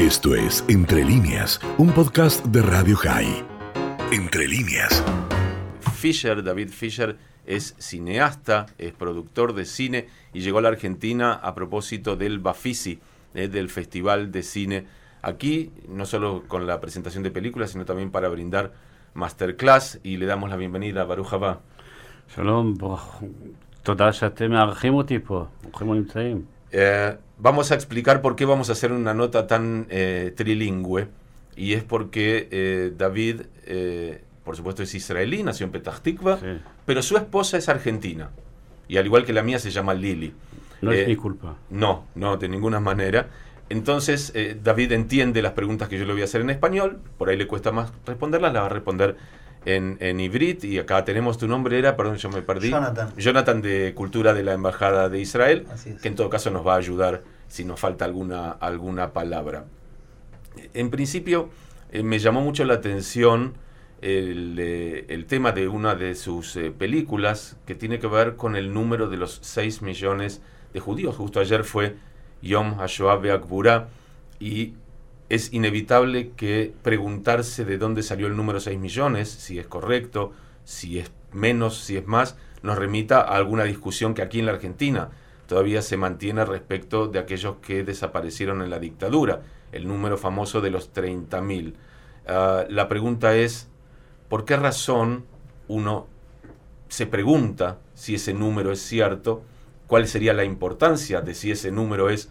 Esto es Entre líneas, un podcast de Radio High. Entre líneas. Fisher, David Fisher, es cineasta, es productor de cine y llegó a la Argentina a propósito del Bafisi, eh, del Festival de Cine. Aquí, no solo con la presentación de películas, sino también para brindar masterclass y le damos la bienvenida a Baruch Habá. Eh, vamos a explicar por qué vamos a hacer una nota tan eh, trilingüe. Y es porque eh, David, por supuesto, es israelí, nació en Petah Tikva, pero su esposa es argentina. Y al igual que la mía, se llama Lili. No es mi culpa. No, no, de ninguna manera. Entonces, David entiende las preguntas que yo le voy a hacer en español, por ahí le cuesta más responderlas, las va a responder en, en ibrit. Y acá tenemos tu nombre, era, perdón, yo me perdí. Jonathan. Jonathan de Cultura de la Embajada de Israel, es. que en todo caso nos va a ayudar si nos falta alguna, alguna palabra. En principio, eh, me llamó mucho la atención el, eh, el tema de una de sus eh, películas que tiene que ver con el número de los 6 millones de judíos. Justo ayer fue Yom HaShoah Be'akbura y es inevitable que preguntarse de dónde salió el número 6 millones, si es correcto, si es menos, si es más, nos remita a alguna discusión que aquí en la Argentina todavía se mantiene respecto de aquellos que desaparecieron en la dictadura, el número famoso de los 30.000. Ah, la pregunta es, ¿por qué razón uno se pregunta si ese número es cierto? ¿Cuál sería la importancia de si ese número es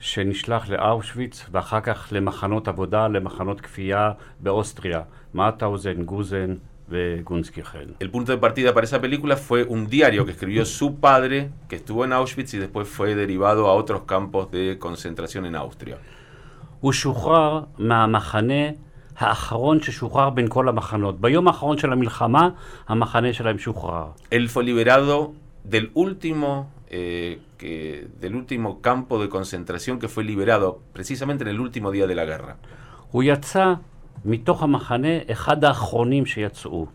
שנשלח לאושוויץ ואחר כך למחנות עבודה, למחנות כפייה באוסטריה, מאוטהאוזן, גוזן וגונסקיכן. El punto de partida para esa película fue un diario que escribió su padre, que estuvo en Auschwitz y después fue derivado a otros campos de concentración en Austria. הוא שוחרר מהמחנה האחרון ששוחרר בין כל המחנות. ביום האחרון של המלחמה, המחנה שלהם שוחרר. Él fue liberado del último, eh, que, del último campo de concentración que fue liberado precisamente en el último día de la guerra. הוא יצא מתוך המחנה אחד האחרונים שיצאו.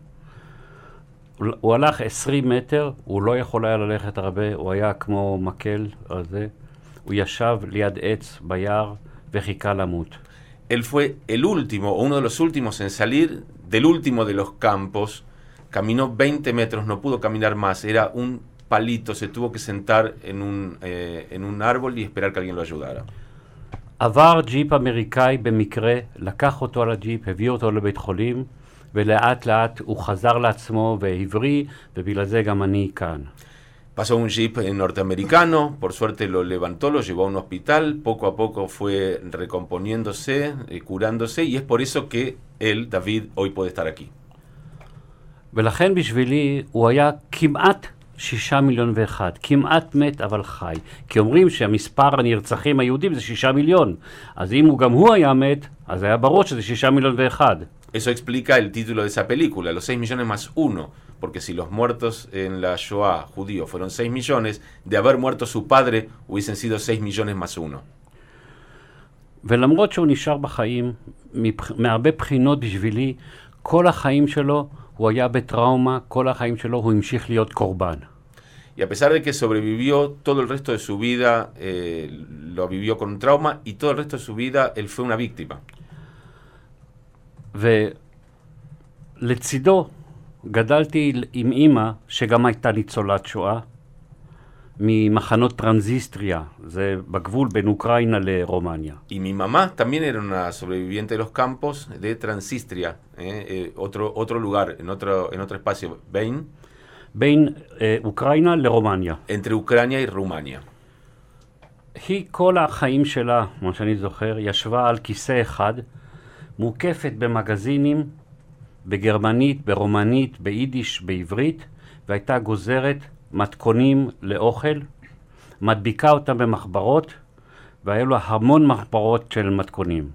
הוא- הוא הלך 20 מטר, הוא לא יכול היה ללכת הרבה, הוא היה כמו מקל הזה. הוא ישב ליד עץ ביער וחיכה למות. Él fue el último, o uno de los últimos en salir del último de los campos. Caminó 20 metros, no pudo caminar más. Era un palito, se tuvo que sentar en un, eh, en un árbol y esperar que alguien lo ayudara. עבר ג'יפ אמריקאי במקרה, לקח אותו על הג'יפ, הביא אותו לבית חולים, ולאט לאט הוא חזר לעצמו והבריא, ובגלל זה גם אני כאן. Pasó un jeep eh, norteamericano, por suerte lo levantó, lo llevó a un hospital, poco a poco fue recomponiéndose, eh, curándose, y es por eso que él, David, hoy puede estar aquí. ולכן בשבילי הוא היה כמעט שישה מיליון ואחד, כמעט מת אבל חי. כי אומרים שהמספר הנרצחים היהודים זה שישה מיליון. אז אם הוא גם הוא היה מת, אז היה ברור שזה שישה מיליון ואחד. Eso explica el título de esa película, los 6 millones más uno, porque si los muertos en la Shoah judíos fueron 6 millones, de haber muerto su padre hubiesen sido 6 millones más uno. ולמרות שהוא נשאר בחיים, מבח... מהרבה בחינות בשבילי, כל החיים שלו הוא היה בטראומה, כל החיים שלו הוא המשיך להיות קורבן. Y a pesar de que sobrevivió todo el resto de su vida, eh, lo vivió con un trauma y todo el resto de su vida él fue una víctima. ולצידו גדלתי עם אימא שגם הייתה ניצולת שואה, ממחנות טרנזיסטריה, זה בגבול בין אוקראינה לרומניה. Y mi mamá también era una sobreviviente de los campos de Transistria, eh, eh, otro, otro lugar, en otro, en otro espacio, Bain, בין אה, אוקראינה לרומניה. entre Ucrania y Rumania. היא כל החיים שלה, מה שאני זוכר, ישבה על כיסא אחד, מוקפת במגזינים, בגרמנית, ברומנית, ביידיש, בעברית, והייתה גוזרת מתכונים לאוכל, מדביקה אותם במחברות, והיו לו המון מחברות של מתכונים.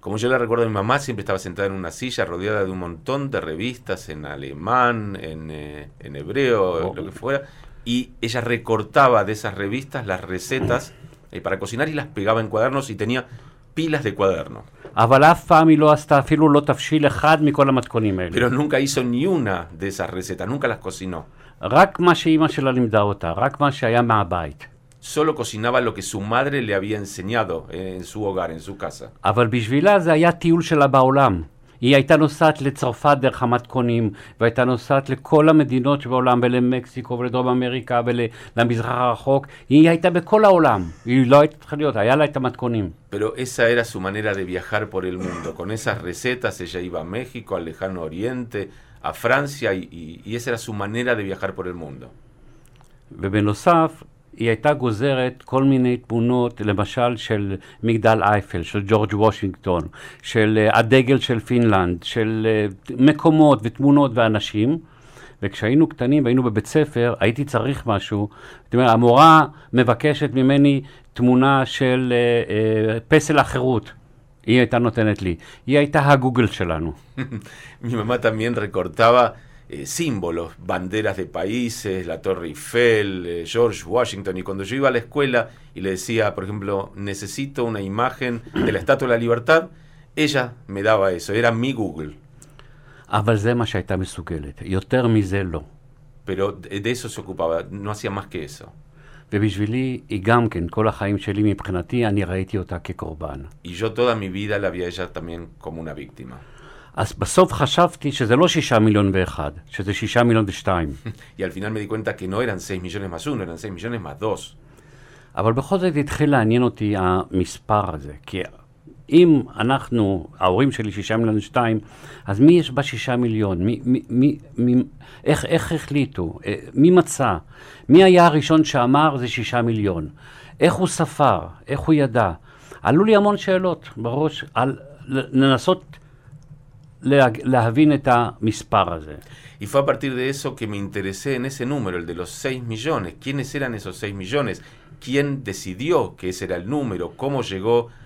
Como yo le recuerdo a mi mamá, siempre estaba sentada en una silla rodeada de un montón de revistas en alemán, en, eh, en hebreo, Oh. lo que fuera, y ella recortaba de esas revistas las recetas eh, para cocinar y las pegaba en cuadernos y tenía pilas de cuadernos. אבל אף פעם היא לא עשתה אפילו לא תבשיל אחד מכל המתכונים האלה. Pero nunca hizo ni una de esas recetas, nunca las cocinó. רק מה שאימא שלה לימדה אותה, רק מה שהיה מהבית. Solo cocinaba lo que su madre le había enseñado eh, en su hogar, en su casa. אבל בשבילה זה היה טיול שלה בעולם. היא הייתה נוסעת לצרפת דרך המתכונים, והייתה נוסעת לכל המדינות שבעולם, ולמקסיקו ולדרום אמריקה ולמזרח הרחוק. היא הייתה בכל העולם. היא לא הייתה צריכה להיות, היה לה את המתכונים. Pero esa era su manera de viajar por el mundo. Con esas recetas ella iba a México, al lejano oriente, a Francia, y, y- y esa era su manera de viajar por el mundo. ובנוסף, היא הייתה גוזרת כל מיני תמונות, למשל של מגדל אייפל, של ג'ורג' וושינגטון, של אה, הדגל של פינלנד, של אה, מקומות ותמונות ואנשים. וכשהיינו קטנים והיינו בבית ספר, הייתי צריך משהו. זאת אומרת, המורה מבקשת ממני תמונה של אה, אה, פסל החירות. היא הייתה נותנת לי. היא הייתה הגוגל שלנו. Mi mamá también recortaba eh, símbolos, banderas de países, la Torre Eiffel, eh, George Washington. Y cuando yo iba a la escuela y le decía, por ejemplo, necesito una imagen de la Estatua de la Libertad, ella me daba eso, era mi Google. אבל זה מה שהייתה מסוגלת. יותר מזה לא. Pero de de eso se ocupaba, no hacía más que eso. ובשבילי היא גם כן, כל החיים שלי מבחינתי, אני ראיתי אותה כקורבן. Y yo toda mi vida la vi a ella también como una víctima. אז בסוף חשבתי שזה לא שישה מיליון ואחד, שזה שישה מיליון ושתיים. Y al final me di cuenta que no eran 6 millones más uno, eran 6 millones más dos. אבל בכל זאת התחיל לעניין אותי המספר הזה, כי אם אנחנו, ההורים שלי שישה מיליון ושתיים, אז מי יש בשישה מיליון? מי, מי, מי, מי, איך, איך החליטו? אה, מי מצא? מי היה הראשון שאמר זה שישה מיליון? איך הוא ספר? איך הוא ידע? עלו לי המון שאלות בראש על לנסות לה, להבין את המספר הזה. Y fue a partir de eso que me interesé en ese número, el de los 6 millones. ¿Quiénes eran esos 6 millones? ¿Quién decidió que ese era el número? ¿Cómo llegó a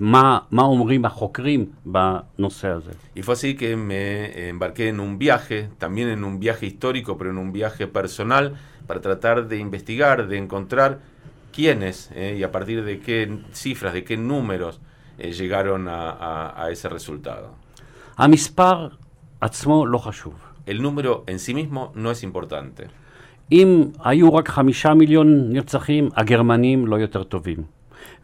מה, מה אומרים החוקרים בנושא הזה. Y fue así que me embarqué en un viaje, también en un viaje histórico, pero en un viaje personal, para tratar de investigar, de encontrar quiénes eh, y a partir de qué cifras, de qué números eh, llegaron a, a- a ese resultado. המספר עצמו לא חשוב. El número en sí mismo no es importante. אם היו רק חמישה מיליון נרצחים, הגרמנים לא יותר טובים.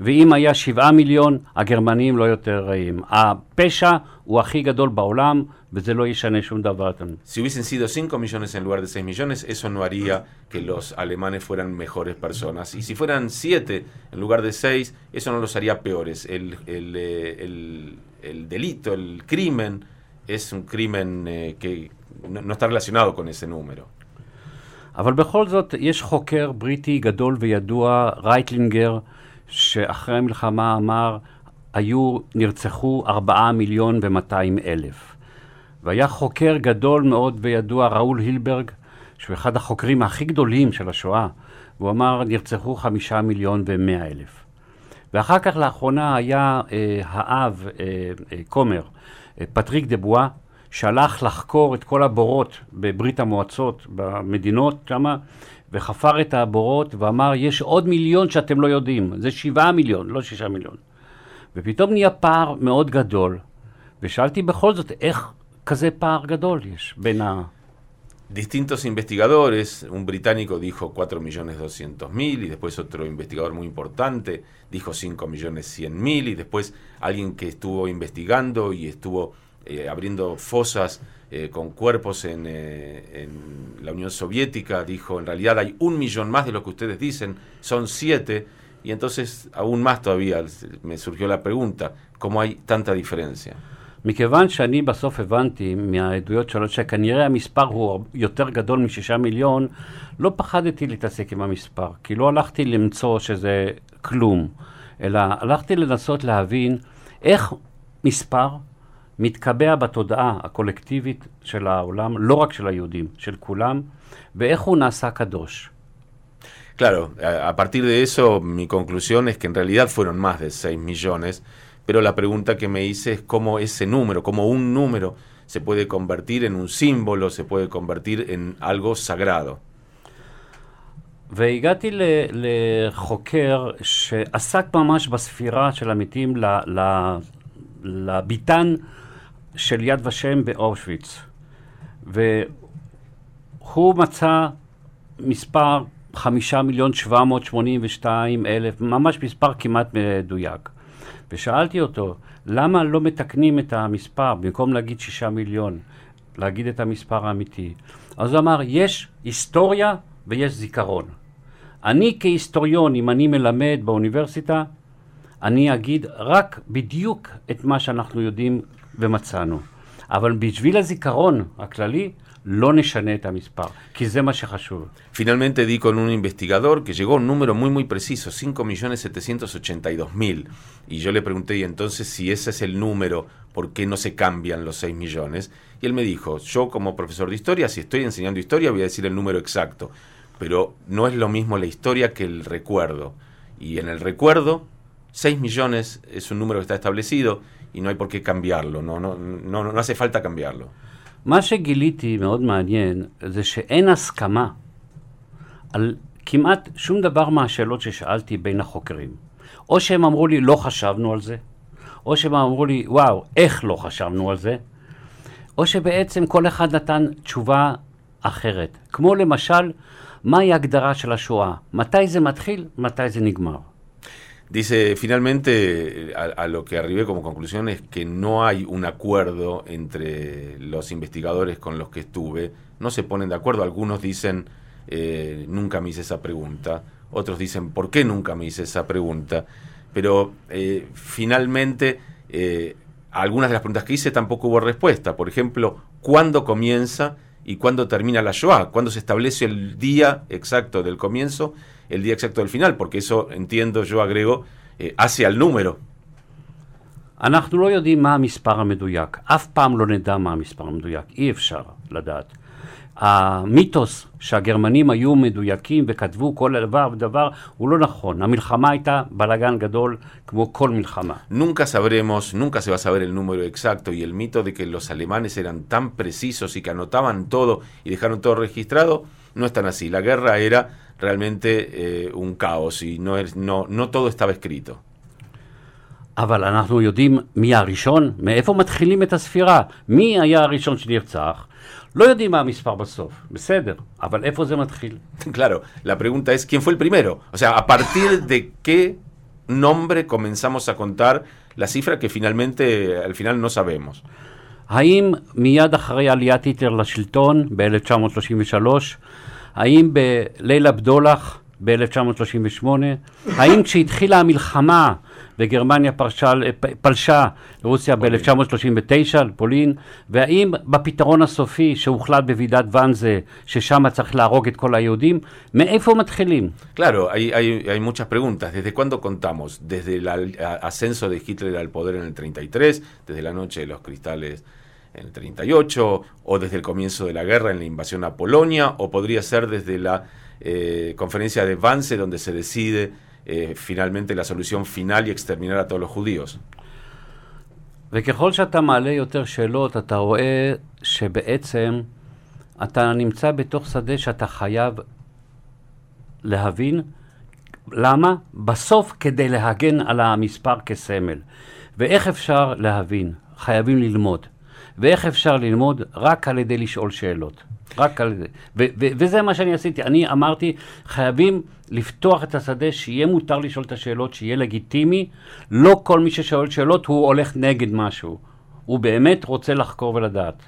ואם היה שבעה מיליון, הגרמנים לא יותר רעים. הפשע הוא הכי גדול בעולם, וזה לא ישנה שום דבר. Si hubiesen sido 5 millones en lugar de 6 millones, eso no haría que los alemanes fueran mejores personas. Y si fueran 7 en lugar de 6, eso no los haría peores. El, el, eh, el- el delito, el crimen, es un crimen eh, que no, no está relacionado con ese número. אבל בכל זאת, יש חוקר בריטי גדול וידוע, רייטלינגר, שאחרי המלחמה אמר, היו, נרצחו ארבעה מיליון ומאתיים אלף. והיה חוקר גדול מאוד וידוע, ראול הילברג, שהוא אחד החוקרים הכי גדולים של השואה, והוא אמר, נרצחו חמישה מיליון ומאה אלף. ואחר כך לאחרונה היה אה, האב, אה, אה, כומר, אה, פטריק דה בואה, שהלך לחקור את כל הבורות בברית המועצות, במדינות שמה, וחפר את הבורות ואמר, יש עוד מיליון שאתם לא יודעים, זה שבעה מיליון, לא שישה מיליון. ופתאום נהיה פער מאוד גדול, ושאלתי בכל זאת, איך כזה פער גדול יש בין ה... Distintos investigadores, un británico dijo 4 millones 200 mil y después otro investigador muy importante dijo 5 millones 100 mil y después alguien que estuvo investigando y estuvo eh, abriendo fosas eh, con cuerpos en, eh, en la Unión Soviética dijo en realidad hay un millón más de lo que ustedes dicen, son 7 y entonces aún más todavía me surgió la pregunta, ¿cómo hay tanta diferencia? מכיוון שאני בסוף הבנתי מהעדויות שלו שכנראה המספר הוא יותר גדול משישה מיליון, לא פחדתי להתעסק עם המספר, כי לא הלכתי למצוא שזה כלום, אלא הלכתי לנסות להבין איך מספר מתקבע בתודעה הקולקטיבית של העולם, לא רק של היהודים, של כולם, ואיך הוא נעשה קדוש. Claro, a, a partir de eso mi conclusión es que en realidad fueron más de 6 millones, pero la pregunta que me hice es cómo ese número, cómo un número se puede convertir en un símbolo, se puede convertir en algo sagrado. והגעתי ל, לחוקר שעסק ממש בספירה של המתים ל, ל, לביתן של יד ושם באושוויץ. והוא מצא מספר חמישה מיליון שבע מאות שמונים ושתיים אלף, ממש מספר כמעט מדויק. ושאלתי אותו, למה לא מתקנים את המספר, במקום להגיד שישה מיליון, להגיד את המספר האמיתי? אז הוא אמר, יש היסטוריה ויש זיכרון. אני כהיסטוריון, אם אני מלמד באוניברסיטה, אני אגיד רק בדיוק את מה שאנחנו יודעים ומצאנו. אבל בשביל הזיכרון הכללי, לא נשנה את המספר, כי זה מה שחשוב. Finalmente di con un investigador que llegó a un número muy muy preciso, 5.782.000. Y yo le pregunté, y entonces si ese es el número, ¿por qué no se cambian los 6 millones? Y él me dijo, yo como profesor de historia, si estoy enseñando historia, voy a decir el número exacto. Pero no es lo mismo la historia que el recuerdo. Y en el recuerdo, 6 millones es un número que está establecido y no hay por qué cambiarlo, no, no, no, no hace falta cambiarlo. מה שגיליתי מאוד מעניין, זה שאין הסכמה על כמעט שום דבר מהשאלות ששאלתי בין החוקרים. או שהם אמרו לי, לא חשבנו על זה, או שהם אמרו לי, וואו, איך לא חשבנו על זה, או שבעצם כל אחד נתן תשובה אחרת. כמו למשל, מהי ההגדרה של השואה? מתי זה מתחיל? מתי זה נגמר? Dice, finalmente, a, lo que arribé como conclusión es que no hay un acuerdo entre los investigadores con los que estuve, no se ponen de acuerdo, algunos dicen, eh, nunca me hice esa pregunta, otros dicen, ¿por qué nunca me hice esa pregunta? Pero eh, finalmente, eh, algunas de las preguntas que hice tampoco hubo respuesta, por ejemplo, ¿cuándo comienza y cuándo termina la Shoah? ¿Cuándo se establece el día exacto del comienzo? el día exacto del final, porque eso, entiendo, yo agrego, eh, hace al número. אנחנו לא יודעים מה המספר המדויק, אף פעם לא נדע מה המספר המדויק, אי אפשר לדעת. המיתוס שהגרמנים היו מדויקים וכתבו כל דבר ודבר הוא לא נכון. המלחמה הייתה בלאגן גדול כמו כל מלחמה. Nunca sabremos, nunca se va a saber el número exacto y el mito de que los alemanes eran tan precisos y que anotaban todo y dejaron todo registrado, no es tan así. La guerra era realmente eh, un caos y no, no, no todo estaba escrito. אבל אנחנו יודעים מי הראשון, מאיפה מתחילים את הספירה, מי היה הראשון שנרצח. לא יודעים מה המספר בסוף, בסדר, אבל איפה זה מתחיל? Claro, la pregunta es ¿quién fue el primero? O sea, ¿a partir de qué nombre comenzamos a contar la cifra que finalmente, al final no sabemos? האם מיד אחרי עליית היטלר לשלטון ב-1933, האם בליל הבדולח ב-1938, האם כשהתחילה המלחמה וגרמניה פרשה, פלשה לרוסיה ב-1939, לפולין, והאם בפתרון הסופי שהוחלט בוועידת ואנזה, ששם צריך להרוג את כל היהודים, מאיפה מתחילים? Claro, hay, hay, hay muchas preguntas. ¿Desde cuándo contamos? ¿Desde el ascenso de Hitler al poder en el 33? ¿Desde la noche de los cristales en el 38? ¿O desde el comienzo de la guerra en la invasión a Polonia? ¿O podría ser desde la eh, conferencia de Wannsee donde se decide eh, finalmente la solución final y exterminar a todos los judíos. וככל שאתה מעלה יותר שאלות, אתה רואה שבעצם אתה נמצא בתוך שדה שאתה חייב להבין למה? בסוף כדי להגן על המספר כסמל. ואיך אפשר להבין? חייבים ללמוד. ואיך אפשר ללמוד? רק על ידי לשאול שאלות. רק על זה. וזה מה שאני עשיתי. אני אמרתי, חייבים לפתוח את השדה, שיהיה מותר לשאול את השאלות, שיהיה לגיטימי. לא כל מי ששואל שאלות הוא הולך נגד משהו. הוא באמת רוצה לחקור ולדעת.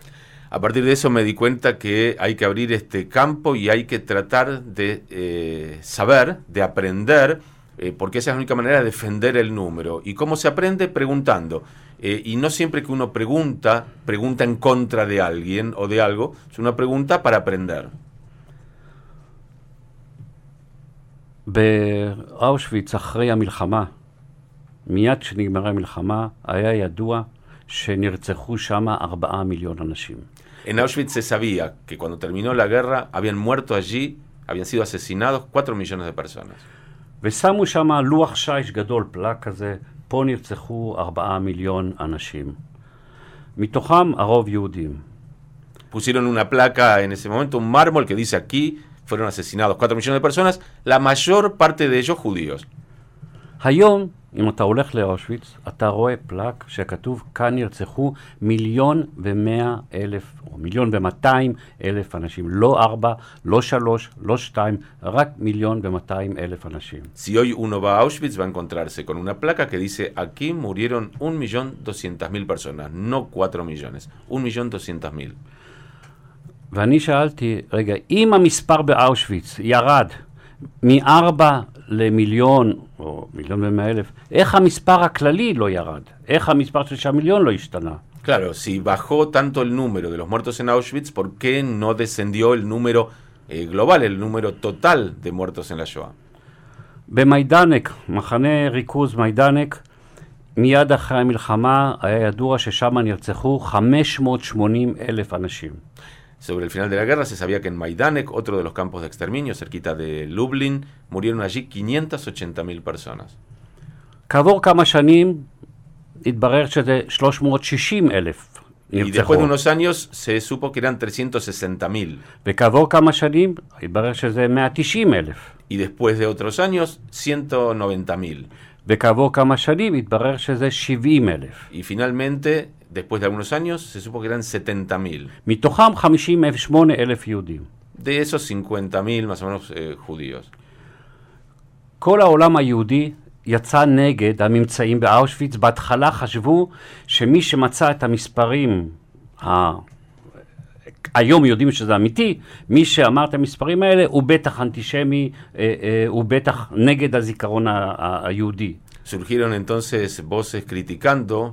A partir de eso me di cuenta que hay que abrir este campo y hay que tratar de eh, saber, de aprender eh, porque esa es la única manera de defender el número. ¿Y cómo se aprende? Preguntando. Eh, y no siempre que uno pregunta, pregunta en contra de alguien o de algo, es una pregunta para aprender. באושוויץ אחרי המלחמה, מיד כשנגמרה המלחמה, היה ידוע שנרצחו שם ארבעה מיליון אנשים. En Auschwitz se sabía que cuando terminó la guerra habían muerto allí, habían sido asesinados 4 millones de personas. ושמו שם לוח שיש גדול, פלאק כזה, פה נרצחו ארבעה מיליון אנשים. מתוכם הרוב יהודים. Pusieron una placa en ese momento, un mármol que dice aquí fueron asesinados 4 millones de personas, la mayor parte de ellos judíos. היום, אם אתה הולך לאושוויץ, אתה רואה פלאק שכתוב, כאן נרצחו מיליון ומאה אלף, או מיליון ומאתיים אלף אנשים. לא ארבע, לא שלוש, לא שתיים, רק מיליון ומאתיים אלף אנשים. Si hoy uno va a Auschwitz va a encontrarse con una placa que dice aquí murieron 1.200.000 personas, no 4 millones, 1.200.000. ואני שאלתי, רגע, אם המספר באושוויץ ירד מארבע למיליון, או מיליון ומאה אלף, איך המספר הכללי לא ירד? איך המספר של שישה מיליון לא השתנה? Claro, si bajó tanto el número de los muertos en Auschwitz, ¿por qué no descendió el número eh, global, el número total de muertos en la Shoah? במיידנק, מחנה ריכוז מיידנק, מיד אחרי המלחמה היה ידוע ששם נרצחו 580 אלף אנשים. Sobre el final de la guerra se sabía que en Majdanek, otro de los campos de exterminio cerquita de Lublin, murieron allí 580.000 personas. כעבור כמה שנים התברר שזה 360 אלף Y נרצחו. después de unos años se supo que eran 360.000. וכעבור כמה שנים התברר שזה 190 אלף. Y después de otros años, 190.000. וכעבור כמה שנים התברר שזה 70 אלף. Y finalmente, después de algunos años, se supo que eran 70.000. מתוכם 58 אלף יהודים. De esos 50.000 más o menos eh, judíos. כל העולם היהודי יצא נגד הממצאים באושוויץ. בהתחלה חשבו שמי שמצא את המספרים, ה... היום יודעים שזה אמיתי, מי שאמר את המספרים האלה הוא בטח אנטישמי, אה, אה, הוא בטח נגד הזיכרון ה- ה- היהודי. Surgieron entonces voces criticando,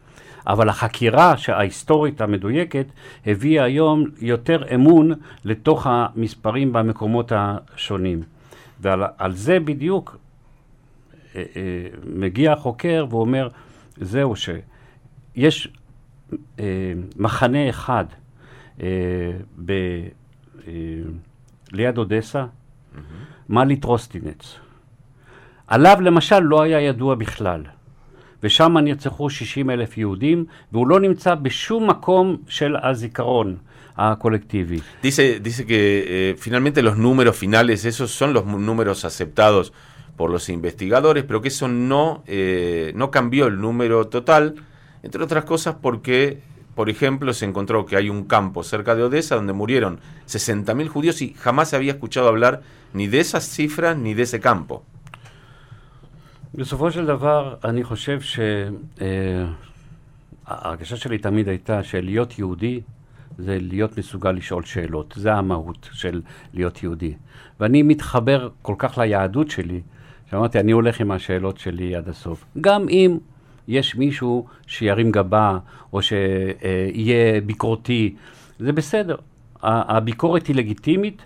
אבל החקירה ההיסטורית המדויקת הביאה היום יותר אמון לתוך המספרים במקומות השונים. ועל על זה בדיוק אה, אה, מגיע החוקר ואומר, זהו שיש אה, מחנה אחד ב, ליד אודסה, מעלית רוסטינץ. עליו למשל לא היה ידוע בכלל. ושם נרצחו 60 אלף יהודים, והוא לא נמצא בשום מקום של הזיכרון הקולקטיבי. Dice, dice que eh, finalmente los números finales, esos son los mu- números aceptados por los investigadores, pero que eso no, eh, no cambió el número total, entre otras cosas porque, por ejemplo, se encontró que hay un campo cerca de Odessa donde murieron 60.000 judíos y jamás se había escuchado hablar ni de esas cifras ni de ese campo. בסופו של דבר, אני חושב שההרגשה שלי תמיד הייתה שלהיות יהודי זה להיות מסוגל לשאול שאלות. זה המהות של להיות יהודי. ואני מתחבר כל כך ליהדות שלי, שאמרתי, אני הולך עם השאלות שלי עד הסוף. גם אם יש מישהו שירים גבה, או שיהיה ביקורתי, זה בסדר. הביקורת היא לגיטימית,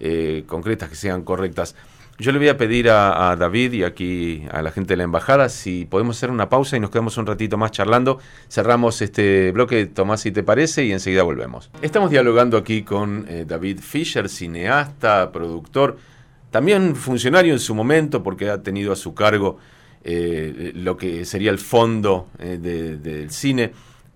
eh, concretas, que sean correctas. yo le voy a pedir a, David y aquí a la gente de la embajada si podemos hacer una pausa y nos quedamos un ratito más charlando. Cerramos este bloque, Tomás, si te parece, y enseguida volvemos. Estamos dialogando aquí con eh, David Fisher, cineasta, productor, también funcionario en su momento porque ha tenido a su cargo eh, lo que sería el fondo del cine.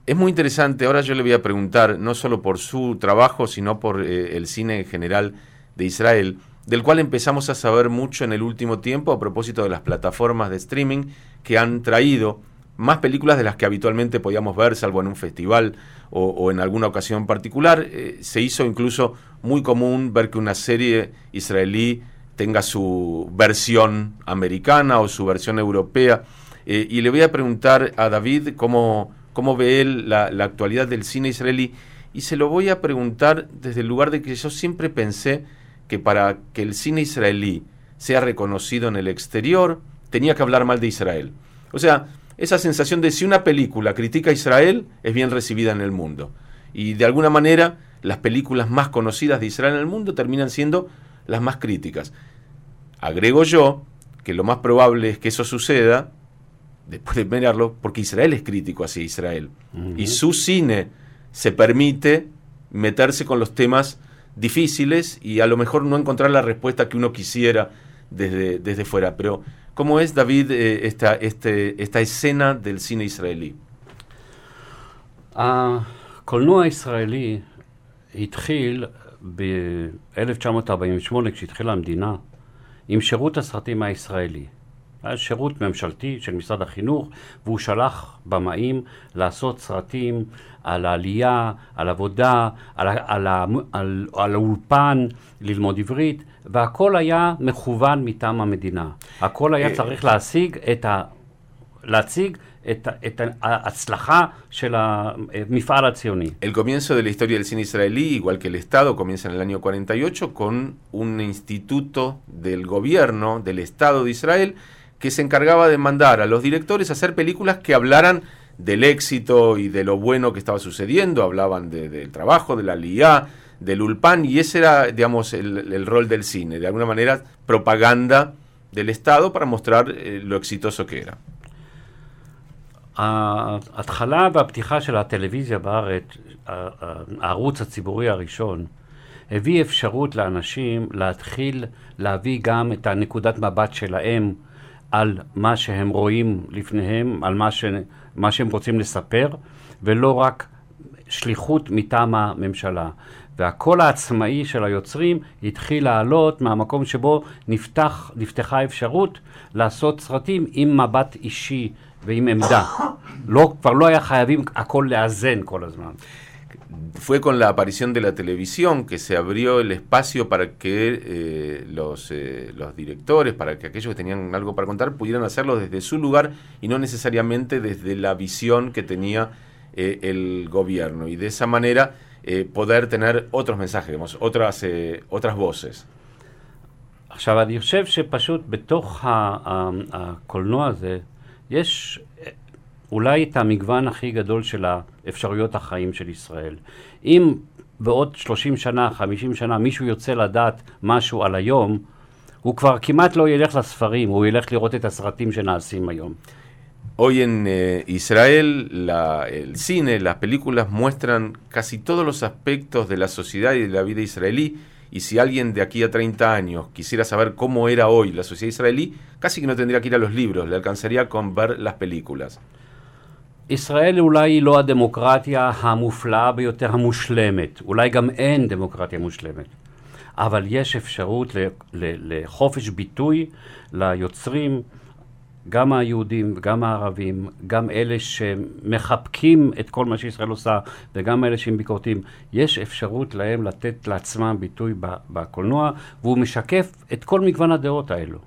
Es muy interesante, ahora yo le voy a preguntar, no solo por su trabajo, sino por el cine en general de Israel del cual empezamos a saber mucho en el último tiempo a propósito de las plataformas de streaming que han traído más películas de las que habitualmente podíamos ver, salvo en un festival o, en alguna ocasión particular. Eh, se hizo incluso muy común ver que una serie israelí tenga su versión americana o su versión europea. Eh, y le voy a preguntar a David cómo, cómo ve él la, la actualidad del cine israelí. Y se lo voy a preguntar desde el lugar de que yo siempre pensé que para que el cine israelí sea reconocido en el exterior, tenía que hablar mal de Israel. O sea, esa sensación de si una película critica a Israel, es bien recibida en el mundo. Y de alguna manera, las películas más conocidas de Israel en el mundo terminan siendo las más críticas. Agrego yo que lo más probable es que eso suceda, después de mirarlo, porque Israel es crítico hacia Israel. Y su cine se permite meterse con los temas difíciles y a lo mejor no encontrar la respuesta que uno quisiera desde, desde fuera. Pero, ¿cómo es, David, eh, esta, este, esta escena del cine israelí? הקולנוע הישראלי התחיל ב-1948, כשהתחילה המדינה, עם שירות הסרטים הישראלי. היה שירות ממשלתי של משרד החינוך, והוא שלח במאים לעשות סרטים על העלייה, על עבודה, על, על, על, על האולפן, ללמוד עברית, והכל היה מכוון מטעם המדינה. הכל היה צריך להשיג את ה... להציג את, את ההצלחה של המפעל הציוני. El comienzo de la historia del cine israelí, igual que el Estado, comienza en el año 48 con un instituto del gobierno del Estado de Israel que se encargaba de mandar a los directores a hacer películas que hablaran del éxito y de lo bueno que estaba sucediendo, hablaban del trabajo, de la LIA, del ULPAN, y ese era, digamos, el, rol del cine, de alguna manera propaganda del Estado para mostrar eh, lo exitoso que era. ההתחלה והפתיחה של הטלוויזיה בארץ, הערוץ הציבורי הראשון, הביא אפשרות לאנשים להתחיל להביא גם את הנקודת מבט שלהם על מה שהם רואים לפניהם, על מה, ש, מה שהם רוצים לספר, ולא רק שליחות מטעם הממשלה. והקול העצמאי של היוצרים התחיל לעלות מהמקום שבו נפתח, נפתחה אפשרות לעשות סרטים עם מבט אישי ועם עמדה. לא, כבר לא היה חייבים הכל לאזן כל הזמן. fue con la aparición de la televisión que se abrió el espacio para que eh, los, eh, los directores, para que aquellos que tenían algo para contar pudieran hacerlo desde su lugar y no necesariamente desde la visión que tenía eh, el gobierno. Y de esa manera poder tener otros mensajes, digamos, otras, otras voces. עכשיו, אני חושב שפשוט בתוך הקולנוע הזה יש אולי את המגוון הכי גדול של האפשרויות החיים של ישראל. אם בעוד 30 שנה, 50 שנה, מישהו ירצה לדעת משהו על היום, הוא כבר כמעט לא ילך לספרים, הוא ילך לראות את הסרטים שנעשים היום. Hoy en eh, Israel la, el cine, las películas muestran casi todos los aspectos de la sociedad y de la vida israelí y si alguien de aquí a 30 años quisiera saber cómo era hoy la sociedad israelí, casi que no tendría que ir a los libros, le alcanzaría con ver las películas. ישראל אולי היא לא הדמוקרטיה המופלאה ביותר המושלמת, אולי גם אין דמוקרטיה מושלמת, אבל יש אפשרות לחופש ביטוי ליוצרים, גם היהודים וגם הערבים, גם אלה שמחבקים את כל מה שישראל עושה וגם אלה שהם ביקורתיים, יש אפשרות להם לתת לעצמם ביטוי בקולנוע והוא משקף את כל מגוון הדעות האלו.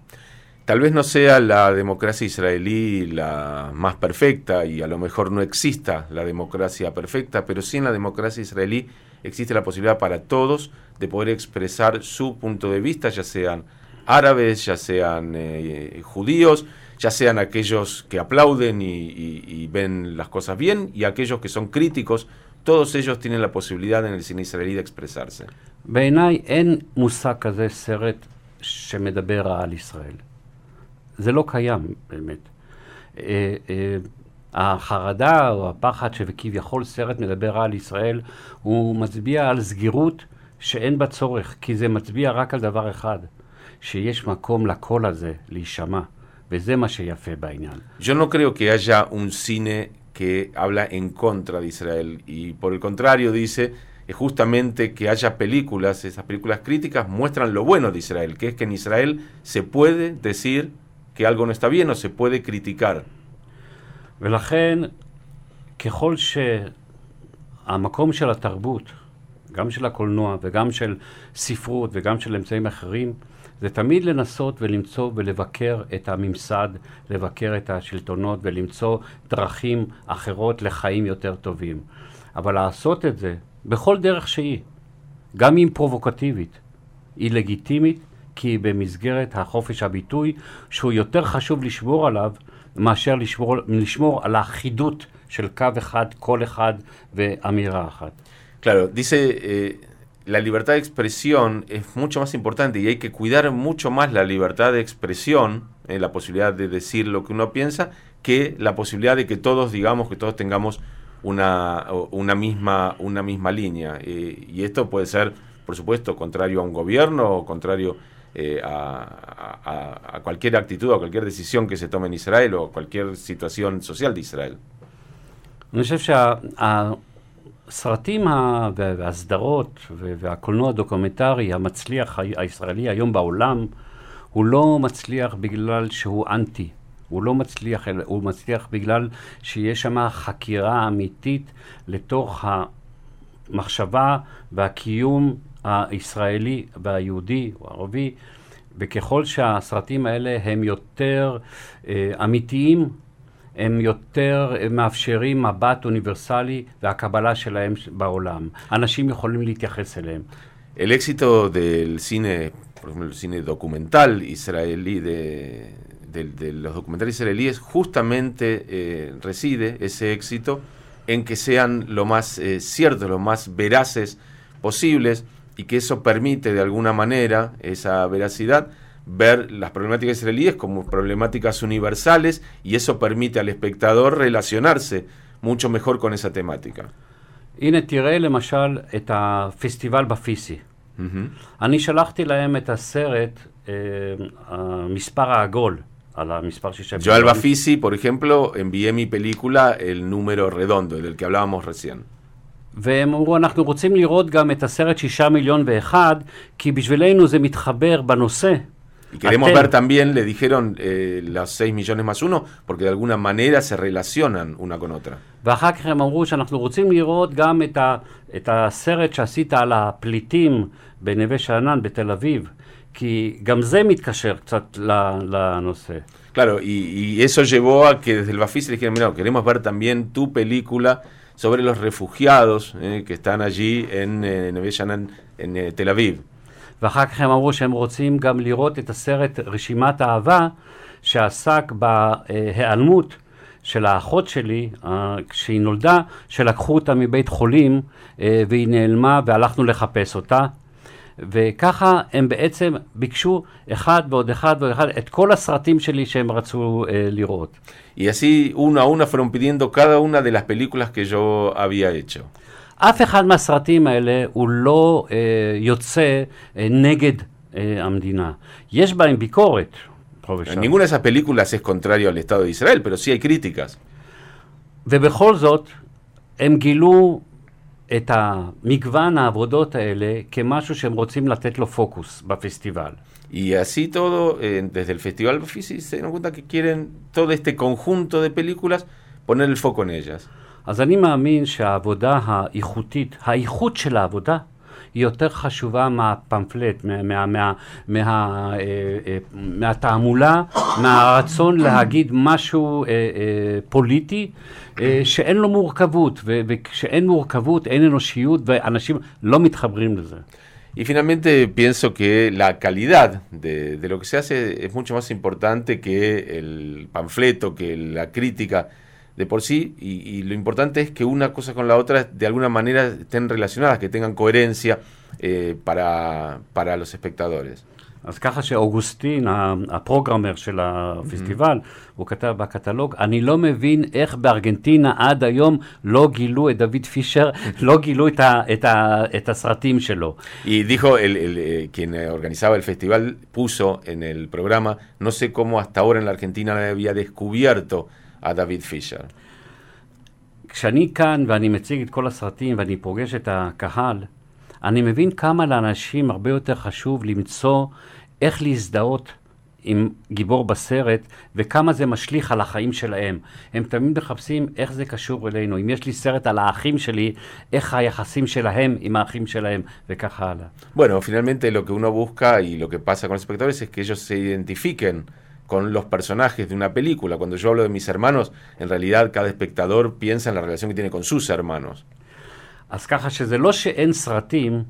Tal vez no sea la democracia israelí la más perfecta y a lo mejor no exista la democracia perfecta, pero sí en la democracia israelí existe la posibilidad para todos de poder expresar su punto de vista, ya sean árabes, ya sean eh, judíos, ya sean aquellos que aplauden y, ven las cosas bien y aquellos que son críticos, todos ellos tienen la posibilidad en el cine israelí de expresarse. en Israel. זה לא קיים באמת. אה, אה, החרדה או הפחד שכביכול סרט מדבר על ישראל, הוא מצביע על סגירות שאין בה צורך, כי זה מצביע רק על דבר אחד, שיש מקום לקול הזה להישמע, וזה מה שיפה בעניין. Yo no creo que haya un cine que habla en contra de Israel y por el contrario dice es justamente que haya películas, esas películas críticas muestran lo bueno de Israel, que es que en Israel se puede decir que algo no está bien o se puede criticar. ולכן, ככל שהמקום של התרבות, גם של הקולנוע וגם של ספרות וגם של אמצעים אחרים, זה תמיד לנסות ולמצוא ולבקר את הממסד, לבקר את השלטונות ולמצוא דרכים אחרות לחיים יותר טובים. אבל לעשות את זה בכל דרך שהיא, גם אם פרובוקטיבית, היא לגיטימית, כי היא במסגרת החופש הביטוי, שהוא יותר חשוב לשמור עליו מאשר לשמור, לשמור על האחידות של קו אחד, קול אחד ואמירה אחת. Claro, dice, eh, la libertad de expresión es mucho más importante y hay que cuidar mucho más la libertad de expresión, eh, la posibilidad de decir lo que uno piensa, que la posibilidad de que todos digamos, que todos tengamos una, una, misma, una misma línea. Eh, y esto puede ser, por supuesto, contrario a un gobierno o contrario eh, a, a, a, cualquier actitud, a cualquier decisión que se tome en Israel o cualquier situación social de Israel. אני חושב שהסרטים והסדרות והקולנוע הדוקומנטרי המצליח הישראלי היום בעולם הוא לא מצליח בגלל שהוא אנטי. הוא לא מצליח, הוא מצליח בגלל שיש שם חקירה אמיתית לתוך המחשבה והקיום הישראלי והיהודי או הערבי, וככל שהסרטים האלה הם יותר אה, אמיתיים, הם יותר מאפשרים מבט אוניברסלי והקבלה שלהם בעולם. אנשים יכולים להתייחס אליהם. El éxito del cine, por ejemplo, el cine documental israelí de, de, de los documentales israelíes justamente eh, reside ese éxito en que sean lo más eh, ciertos, lo más veraces posibles y que eso permite de alguna manera esa veracidad ver las problemáticas israelíes como problemáticas universales y eso permite al espectador relacionarse mucho mejor con esa temática. הנה תראה למשל את הפסטיבל בפיסי. Ujú. אני שלחתי להם את הסרט, אה, המספר העגול, על המספר שישה Yo al Bafisi, por ejemplo, envié mi película El número redondo, del que hablábamos recién. והם אמרו, אנחנו רוצים לראות גם את הסרט שישה מיליון ואחד, כי בשבילנו זה מתחבר בנושא. Y queremos Aten- ver también, le dijeron, eh, los 6 millones más uno, porque de alguna manera se relacionan una con otra. ואחר כך הם אמרו שאנחנו רוצים לראות גם את, ה, את הסרט שעשית על הפליטים בנווה שאנן בתל אביב, כי גם זה מתקשר קצת ל- לנושא. Claro, y, y eso llevó a que desde el Bafisi le dijeron, mira, queremos ver también tu película sobre los refugiados eh, que están allí en, eh, Shanán, en eh, Tel Aviv. ואחר כך הם אמרו שהם רוצים גם לראות את הסרט רשימת אהבה, שעסק בהיעלמות של האחות שלי, אה, כשהיא נולדה, שלקחו אותה מבית חולים אה, והיא נעלמה והלכנו לחפש אותה. וככה הם בעצם ביקשו אחד ועוד אחד ועוד אחד את כל הסרטים שלי שהם רצו אה, לראות. Y así, uno a uno, fueron pidiendo cada una de las películas que yo había hecho. אף אחד מהסרטים האלה הוא לא אה, יוצא אה, נגד אה, המדינה. יש בהם ביקורת. פה ושם. Ninguna de esas películas es contrario al Estado de Israel, pero sí hay críticas. ובכל זאת, הם גילו את המגוון העבודות האלה כמשהו שהם רוצים לתת לו פוקוס בפסטיבל. Y así todo, eh, desde el Festival Bafisi se dieron cuenta que quieren todo este conjunto de películas poner el foco en ellas. אז אני מאמין שהעבודה האיכותית, האיכות של העבודה, היא יותר חשובה מהפמפלט, מה, מה, מה, מה, אה, אה, מהתעמולה, מהרצון להגיד משהו אה, פוליטי שאין לו מורכבות, וכשאין מורכבות אין אנושיות ואנשים לא מתחברים לזה. Y finalmente pienso que la calidad de, de lo que se hace es mucho más importante que el panfleto, que la crítica de por sí, y, y lo importante es que una cosa con la otra de alguna manera estén relacionadas, que tengan coherencia eh, para, para los espectadores. אז ככה שאוגוסטין, ה- הפרוגרמר של הפסטיבל, הוא כתב בקטלוג, אני לא מבין איך בארגנטינה עד היום לא גילו את דוד פישר, לא גילו את, ה, את, ה, את הסרטים שלו. Y dijo, el, el, eh, quien eh, organizaba el festival puso en el programa, no sé cómo hasta ahora en la Argentina nadie había descubierto a David Fisher. כשאני כאן ואני מציג את כל הסרטים ואני פוגש את הקהל, אני מבין כמה לאנשים הרבה יותר חשוב למצוא איך להזדהות עם גיבור בסרט, וכמה זה משליך על החיים שלהם. הם תמיד מחפשים איך זה קשור אלינו. אם יש לי סרט על האחים שלי, איך היחסים שלהם עם האחים שלהם, וכך הלאה. Bueno, finalmente lo que uno busca y lo que pasa con los espectadores es que ellos se identifiquen con los personajes de una película. Cuando yo hablo de mis hermanos, en realidad cada espectador piensa en la relación que tiene con sus hermanos. אז ככה שזה לא שאין סרטים,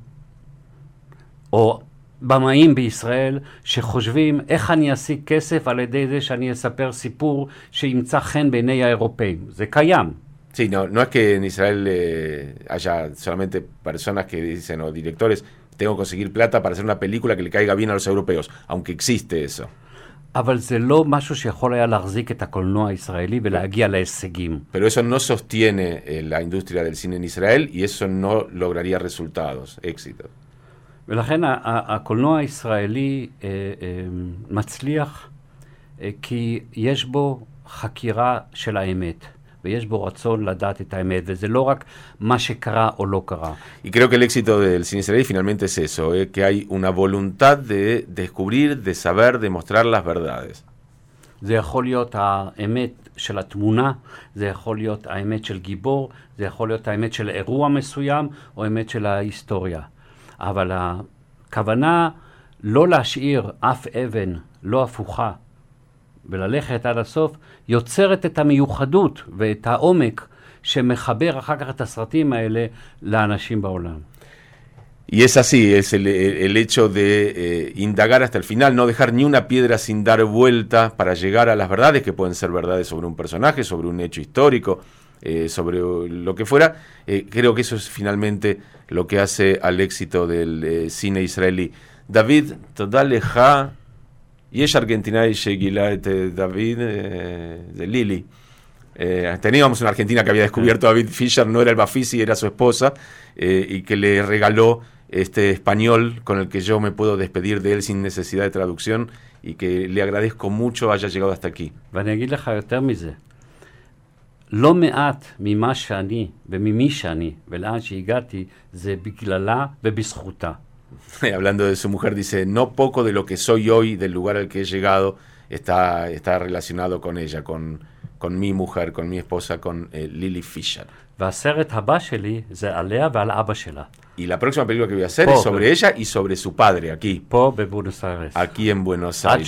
או במאים בישראל, שחושבים איך אני אשיג כסף על ידי זה שאני אספר סיפור שימצא חן בעיני האירופאים. זה קיים. Sí, no, no es que en Israel eh, haya solamente personas que dicen, o directores, tengo que conseguir plata para hacer una película que le caiga bien a los europeos, aunque existe eso. אבל זה לא משהו שיכול היה להחזיק את הקולנוע הישראלי ולהגיע כן. להישגים. Pero eso no sostiene eh, la industria del cine en Israel y eso no lograría resultados, éxito. ולכן הקולנוע הישראלי אה, אה, מצליח אה, כי יש בו חקירה של האמת. ויש בו רצון לדעת את האמת, וזה לא רק מה שקרה או לא קרה. Y creo que el éxito del cine israelí finalmente es eso, eh, que hay una voluntad de descubrir, de saber, de mostrar las verdades. זה יכול להיות האמת של התמונה, זה יכול להיות האמת של גיבור, זה יכול להיות האמת של אירוע מסוים, או האמת של ההיסטוריה. אבל הכוונה לא להשאיר אף אבן לא הפוכה וללכת עד הסוף, יוצרת את המיוחדות ואת העומק שמחבר אחר כך את הסרטים האלה לאנשים בעולם. Y es así, es el, el- el hecho de eh, indagar hasta el final, no dejar ni una piedra sin dar vuelta para llegar a las verdades, que pueden ser verdades sobre un personaje, sobre un hecho histórico, eh, sobre lo que fuera. Eh, creo que eso es finalmente lo que hace al éxito del eh, cine israelí. David, total leja, y ella argentina y Shegilat David eh, de Lili. Eh, teníamos una argentina que había descubierto a David Fisher, no era el Bafisi, era su esposa, eh, y que le regaló este español con el que yo me puedo despedir de él sin necesidad de traducción y que le agradezco mucho haya llegado hasta aquí. ואני אגיד לך יותר מזה, לא מעט ממה שאני וממי שאני ולאן שהגעתי זה בגללה ובזכותה. hablando de su mujer, dice, no poco de lo que soy hoy, del lugar al que he llegado, está, está relacionado con ella, con, con mi mujer, con mi esposa, con eh, Lily Fisher. Y la próxima película que voy a hacer es sobre ella y sobre su padre aquí. Aquí en Buenos Aires